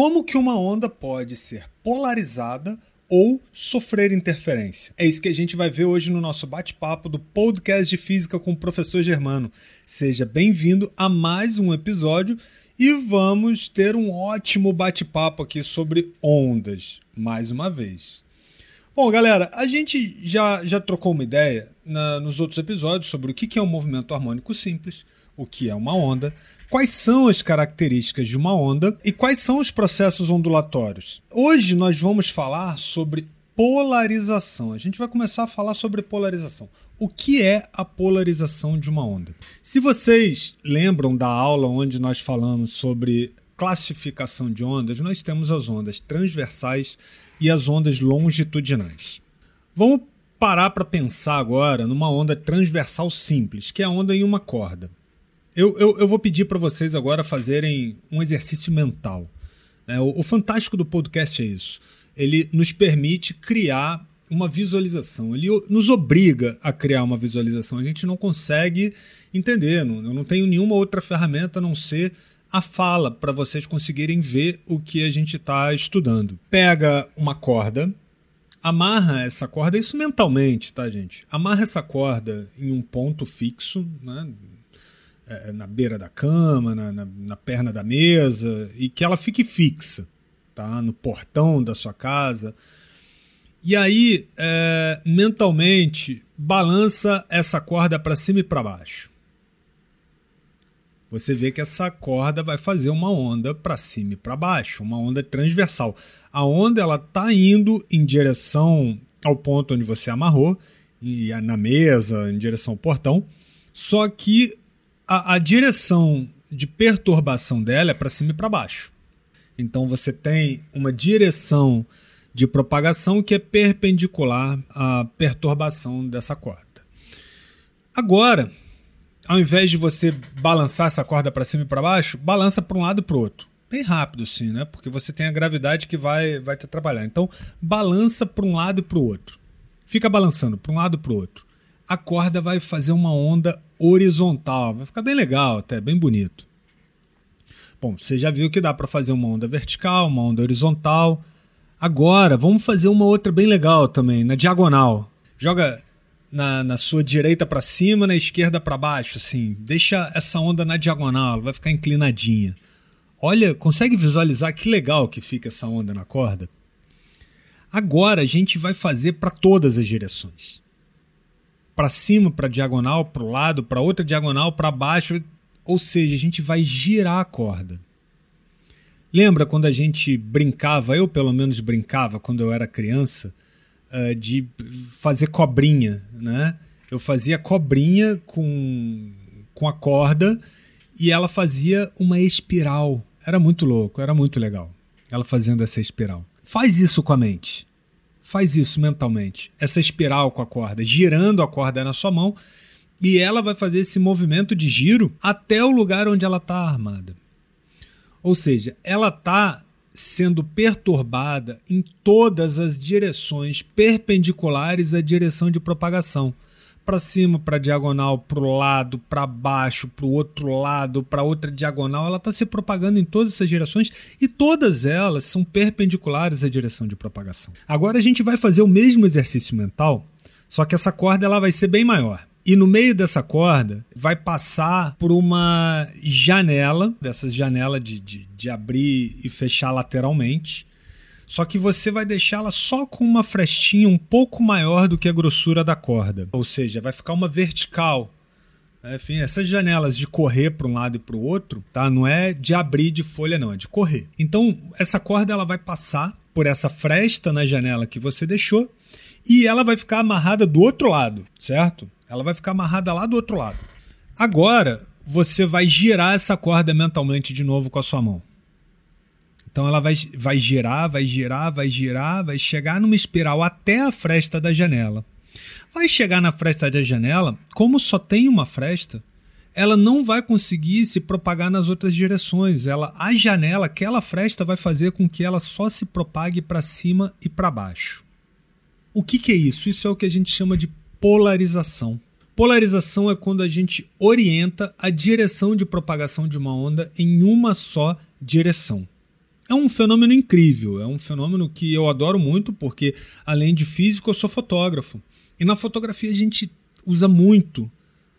Como que uma onda pode ser polarizada ou sofrer interferência? É isso que a gente vai ver hoje no nosso bate-papo do podcast de física com o professor Germano. Seja bem-vindo a mais um episódio e vamos ter um ótimo bate-papo aqui sobre ondas, mais uma vez. Bom, galera, a gente já, já trocou uma ideia na, nos outros episódios sobre o que é um movimento harmônico simples, o que é uma onda, quais são as características de uma onda e quais são os processos ondulatórios. Hoje nós vamos falar sobre polarização. A gente vai começar a falar sobre polarização. O que é a polarização de uma onda? Se vocês lembram da aula onde nós falamos sobre classificação de ondas, nós temos as ondas transversais e as ondas longitudinais. Vamos parar para pensar agora numa onda transversal simples, que é a onda em uma corda. Eu, eu, eu vou pedir para vocês agora fazerem um exercício mental. É, o, o fantástico do podcast é isso. Ele nos permite criar uma visualização. Ele nos obriga a criar uma visualização. A gente não consegue entender. Não, eu não tenho nenhuma outra ferramenta a não ser a fala para vocês conseguirem ver o que a gente está estudando. Pega uma corda, amarra essa corda, isso mentalmente, tá, gente? Amarra essa corda em um ponto fixo, né? É, na beira da cama, na, na, na, perna da mesa, e que ela fique fixa, tá? no portão da sua casa. E aí, é, mentalmente, balança essa corda para cima e para baixo. Você vê que essa corda vai fazer uma onda para cima e para baixo, uma onda transversal. A onda ela está indo em direção ao ponto onde você amarrou, e na mesa, em direção ao portão. Só que a, a direção de perturbação dela é para cima e para baixo. Então você tem uma direção de propagação que é perpendicular à perturbação dessa corda. Agora, ao invés de você balançar essa corda para cima e para baixo, balança para um lado e para o outro. Bem rápido, sim, né? Porque você tem a gravidade que vai, vai te atrapalhar. Então, balança para um lado e para o outro. Fica balançando para um lado e para o outro. A corda vai fazer uma onda horizontal. Vai ficar bem legal, até bem bonito. Bom, você já viu que dá para fazer uma onda vertical, uma onda horizontal. Agora, vamos fazer uma outra bem legal também, na diagonal. Joga na, na sua direita para cima, na esquerda para baixo, assim. Deixa essa onda na diagonal, ela vai ficar inclinadinha. Olha, consegue visualizar que legal que fica essa onda na corda? Agora a gente vai fazer para todas as direções para cima, para diagonal, para o lado, para outra diagonal, para baixo. Ou seja, a gente vai girar a corda. Lembra quando a gente brincava, eu pelo menos brincava quando eu era criança, uh, de fazer cobrinha, né? Eu fazia cobrinha com, com a corda e ela fazia uma espiral. Era muito louco, era muito legal. Ela fazendo essa espiral. Faz isso com a mente. Faz isso mentalmente. Essa espiral com a corda, girando a corda na sua mão, e ela vai fazer esse movimento de giro até o lugar onde ela está armada. Ou seja, ela está sendo perturbada em todas as direções perpendiculares à direção de propagação para cima, para diagonal, para o lado, para baixo, para o outro lado, para outra diagonal, ela está se propagando em todas essas direções e todas elas são perpendiculares à direção de propagação. Agora a gente vai fazer o mesmo exercício mental, só que essa corda ela vai ser bem maior. E no meio dessa corda vai passar por uma janela, dessas janelas de, de, de abrir e fechar lateralmente só que você vai deixá-la só com uma frestinha um pouco maior do que a grossura da corda. Ou seja, vai ficar uma vertical. Enfim, essas janelas de correr para um lado e para o outro, tá? Não é de abrir de folha, não, é de correr. Então, essa corda ela vai passar por essa fresta na janela que você deixou e ela vai ficar amarrada do outro lado, certo? Ela vai ficar amarrada lá do outro lado. Agora, você vai girar essa corda mentalmente de novo com a sua mão. Então ela vai, vai girar, vai girar, vai girar, vai chegar numa espiral até a fresta da janela. Vai chegar na fresta da janela, como só tem uma fresta, ela não vai conseguir se propagar nas outras direções. Ela, a janela, aquela fresta vai fazer com que ela só se propague para cima e para baixo. O que, que é isso? Isso é o que a gente chama de polarização. Polarização é quando a gente orienta a direção de propagação de uma onda em uma só direção. É um fenômeno incrível, é um fenômeno que eu adoro muito, porque além de físico, eu sou fotógrafo. E na fotografia a gente usa muito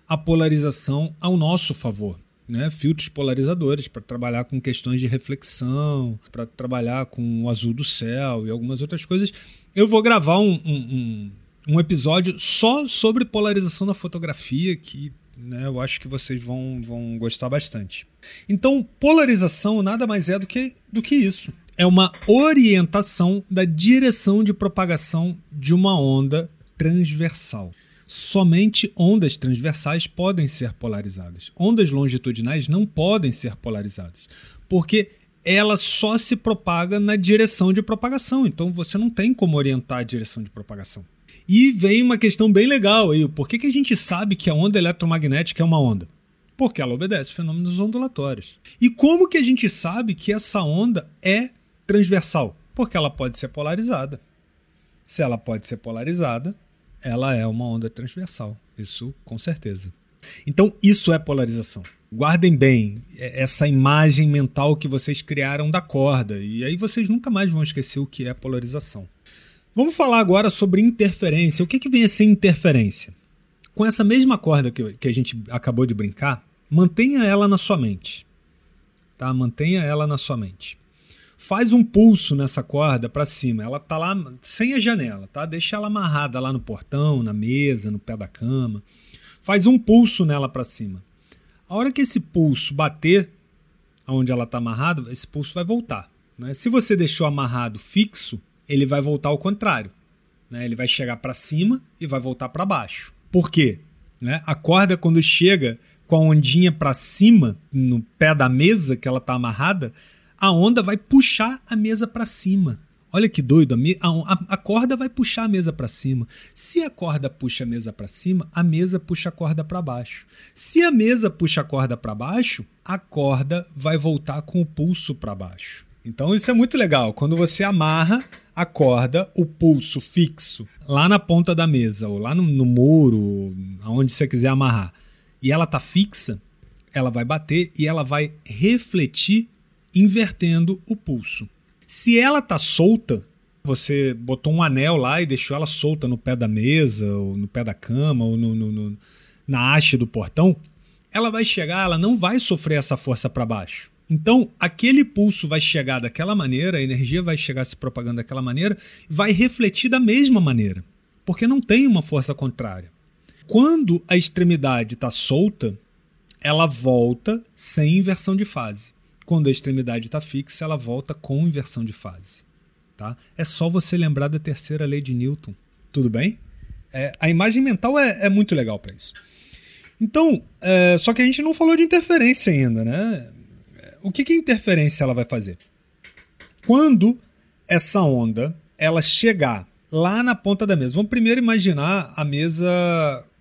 a polarização ao nosso favor. Né, filtros polarizadores para trabalhar com questões de reflexão, para trabalhar com o azul do céu e algumas outras coisas. Eu vou gravar um, um, um, episódio só sobre polarização da fotografia, que né, eu acho que vocês vão, vão gostar bastante. Então, polarização nada mais é do que, do que isso. É uma orientação da direção de propagação de uma onda transversal. Somente ondas transversais podem ser polarizadas. Ondas longitudinais não podem ser polarizadas, porque ela só se propaga na direção de propagação. Então você não tem como orientar a direção de propagação. E vem uma questão bem legal aí. Por que, que a gente sabe que a onda eletromagnética é uma onda? Porque ela obedece fenômenos ondulatórios. E como que a gente sabe que essa onda é transversal? Porque ela pode ser polarizada. Se ela pode ser polarizada, ela é uma onda transversal. Isso com certeza. Então, isso é polarização. Guardem bem essa imagem mental que vocês criaram da corda, e aí vocês nunca mais vão esquecer o que é polarização. Vamos falar agora sobre interferência. O que, que vem a ser interferência? Com essa mesma corda que, que a gente acabou de brincar, mantenha ela na sua mente. Tá? Mantenha ela na sua mente. Faz um pulso nessa corda para cima. Ela tá lá sem a janela, tá? Deixa ela amarrada lá no portão, na mesa, no pé da cama. Faz um pulso nela para cima. A hora que esse pulso bater onde ela está amarrada, esse pulso vai voltar. Né? Se você deixou amarrado fixo, ele vai voltar ao contrário. Né? Ele vai chegar para cima e vai voltar para baixo. Por quê? Né? A corda, quando chega com a ondinha para cima, no pé da mesa que ela está amarrada, a onda vai puxar a mesa para cima. Olha que doido, a, a, a corda vai puxar a mesa para cima. Se a corda puxa a mesa para cima, a mesa puxa a corda para baixo. Se a mesa puxa a corda para baixo, a corda vai voltar com o pulso para baixo. Então isso é muito legal. Quando você amarra a corda, o pulso fixo, lá na ponta da mesa, ou lá no, no muro, aonde você quiser amarrar, e ela tá fixa, ela vai bater e ela vai refletir invertendo o pulso. Se ela tá solta, você botou um anel lá e deixou ela solta no pé da mesa, ou no pé da cama, ou no, no, no na haste do portão, ela vai chegar, ela não vai sofrer essa força para baixo. Então, aquele pulso vai chegar daquela maneira, a energia vai chegar se propagando daquela maneira, vai refletir da mesma maneira, porque não tem uma força contrária. Quando a extremidade está solta, ela volta sem inversão de fase. Quando a extremidade está fixa, ela volta com inversão de fase. Tá? É só você lembrar da terceira lei de Newton. Tudo bem? É, a imagem mental é, é muito legal para isso. Então, é, só que a gente não falou de interferência ainda, né? O que, que a interferência ela vai fazer? Quando essa onda ela chegar lá na ponta da mesa, vamos primeiro imaginar a mesa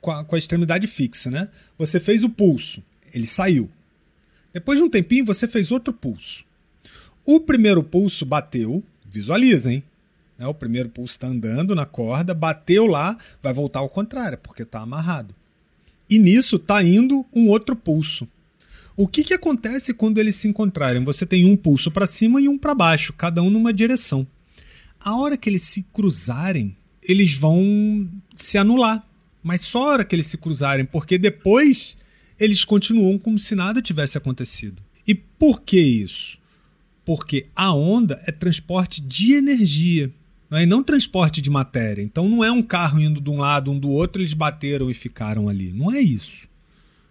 com a, com a extremidade fixa, né? Você fez o pulso, ele saiu. Depois de um tempinho, você fez outro pulso. O primeiro pulso bateu, visualiza, hein? É, o primeiro pulso está andando na corda, bateu lá, vai voltar ao contrário, porque está amarrado. E nisso está indo um outro pulso. O que, que acontece quando eles se encontrarem? Você tem um pulso para cima e um para baixo, cada um numa direção. A hora que eles se cruzarem, eles vão se anular. Mas só a hora que eles se cruzarem, porque depois eles continuam como se nada tivesse acontecido. E por que isso? Porque a onda é transporte de energia, é? e não transporte de matéria. Então não é um carro indo de um lado, um do outro, eles bateram e ficaram ali. Não é isso.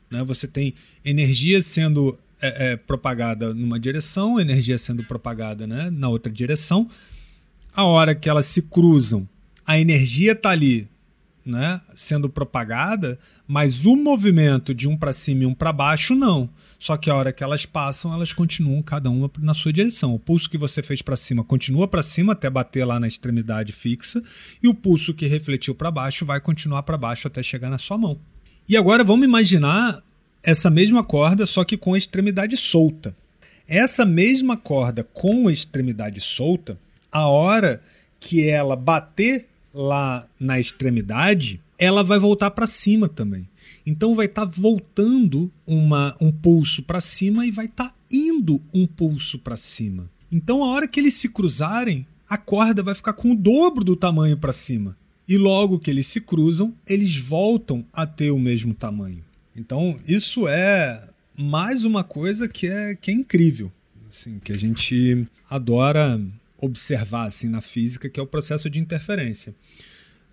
Né? Você tem energia sendo é, é, propagada numa direção, energia sendo propagada né, na outra direção. A hora que elas se cruzam, a energia está ali né, sendo propagada, mas o movimento de um para cima e um para baixo não. Só que a hora que elas passam, elas continuam cada uma na sua direção. O pulso que você fez para cima continua para cima até bater lá na extremidade fixa, e o pulso que refletiu para baixo vai continuar para baixo até chegar na sua mão. E agora vamos imaginar essa mesma corda, só que com a extremidade solta. Essa mesma corda com a extremidade solta, a hora que ela bater lá na extremidade, ela vai voltar para cima também. Então vai estar tá voltando uma, um pulso para cima e vai estar tá indo um pulso para cima. Então, a hora que eles se cruzarem, a corda vai ficar com o dobro do tamanho para cima. E logo que eles se cruzam, eles voltam a ter o mesmo tamanho. Então, isso é mais uma coisa que é, que é incrível, assim, que a gente adora observar assim na física, que é o processo de interferência.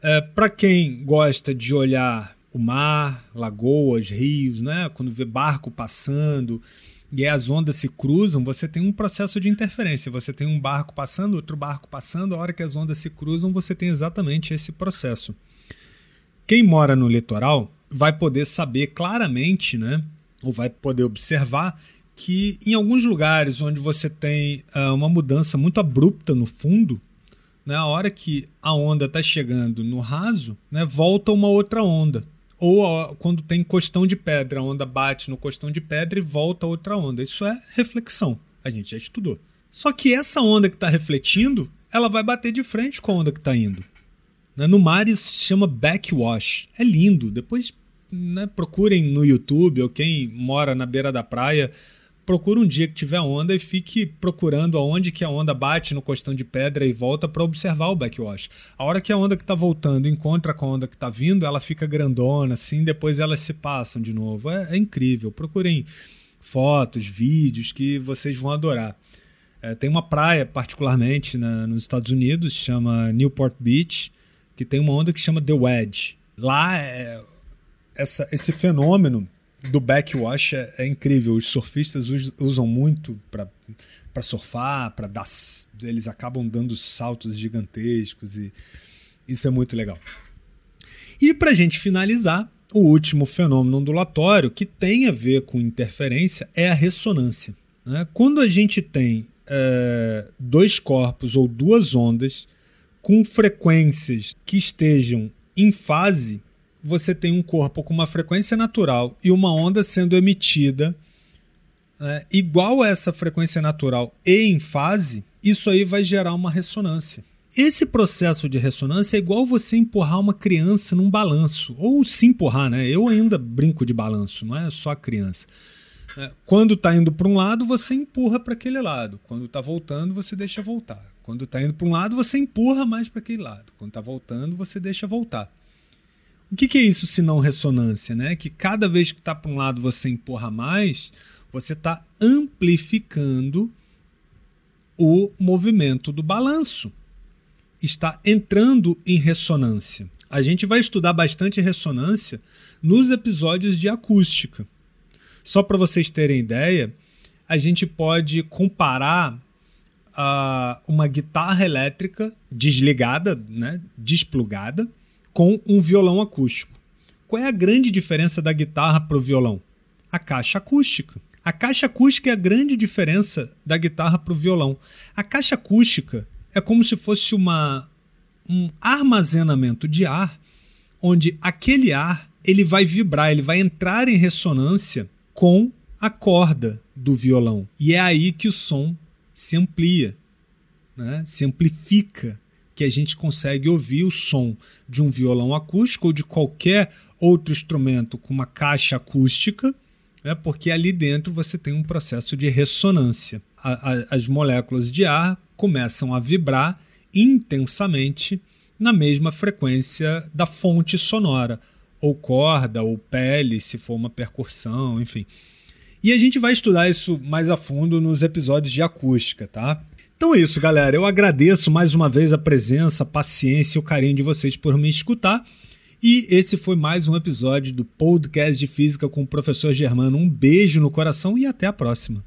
É, para quem gosta de olhar o mar, lagoas, rios, né? quando vê barco passando e as ondas se cruzam, você tem um processo de interferência. Você tem um barco passando, outro barco passando, a hora que as ondas se cruzam, você tem exatamente esse processo. Quem mora no litoral vai poder saber claramente, né? ou vai poder observar que em alguns lugares onde você tem uh, uma mudança muito abrupta no fundo, né, a hora que a onda está chegando no raso, né, volta uma outra onda. Ou quando tem costão de pedra, a onda bate no costão de pedra e volta outra onda. Isso é reflexão. A gente já estudou. Só que essa onda que está refletindo, ela vai bater de frente com a onda que está indo. Né, no mar isso se chama backwash. É lindo. Depois né, procurem no YouTube ou quem mora na beira da praia procura um dia que tiver onda e fique procurando aonde que a onda bate no costão de pedra e volta para observar o backwash. A hora que a onda que está voltando encontra com a onda que está vindo, ela fica grandona, assim, depois elas se passam de novo. É, é incrível. Procurem fotos, vídeos que vocês vão adorar. É, tem uma praia, particularmente na, nos Estados Unidos, chama Newport Beach, que tem uma onda que chama The Wedge. Lá, é, essa, esse fenômeno do backwash é, é incrível. Os surfistas usam muito para surfar, para dar. Eles acabam dando saltos gigantescos e isso é muito legal. E para gente finalizar, o último fenômeno ondulatório que tem a ver com interferência é a ressonância. Né? Quando a gente tem é, dois corpos ou duas ondas com frequências que estejam em fase, você tem um corpo com uma frequência natural e uma onda sendo emitida né, igual a essa frequência natural e em fase, isso aí vai gerar uma ressonância. Esse processo de ressonância é igual você empurrar uma criança num balanço, ou se empurrar, né? Eu ainda brinco de balanço, não é só a criança. É, quando está indo para um lado, você empurra para aquele lado. Quando está voltando, você deixa voltar. Quando está indo para um lado, você empurra mais para aquele lado. Quando está voltando, você deixa voltar. O que, que é isso se não ressonância? Né? Que cada vez que está para um lado você empurra mais, você está amplificando o movimento do balanço. Está entrando em ressonância. A gente vai estudar bastante ressonância nos episódios de acústica. Só para vocês terem ideia, a gente pode comparar uh, uma guitarra elétrica desligada, né, desplugada, com um violão acústico. Qual é a grande diferença da guitarra para o violão? A caixa acústica. A caixa acústica é a grande diferença da guitarra para o violão. A caixa acústica é como se fosse uma, um armazenamento de ar, onde aquele ar ele vai vibrar, ele vai entrar em ressonância com a corda do violão. E é aí que o som se amplia, né? se amplifica que a gente consegue ouvir o som de um violão acústico ou de qualquer outro instrumento com uma caixa acústica, né, porque ali dentro você tem um processo de ressonância. A, a, as moléculas de ar começam a vibrar intensamente na mesma frequência da fonte sonora, ou corda, ou pele, se for uma percussão, enfim. E a gente vai estudar isso mais a fundo nos episódios de acústica, tá? Então é isso, galera. Eu agradeço mais uma vez a presença, a paciência e o carinho de vocês por me escutar. E esse foi mais um episódio do podcast de física com o professor Germano. Um beijo no coração e até a próxima.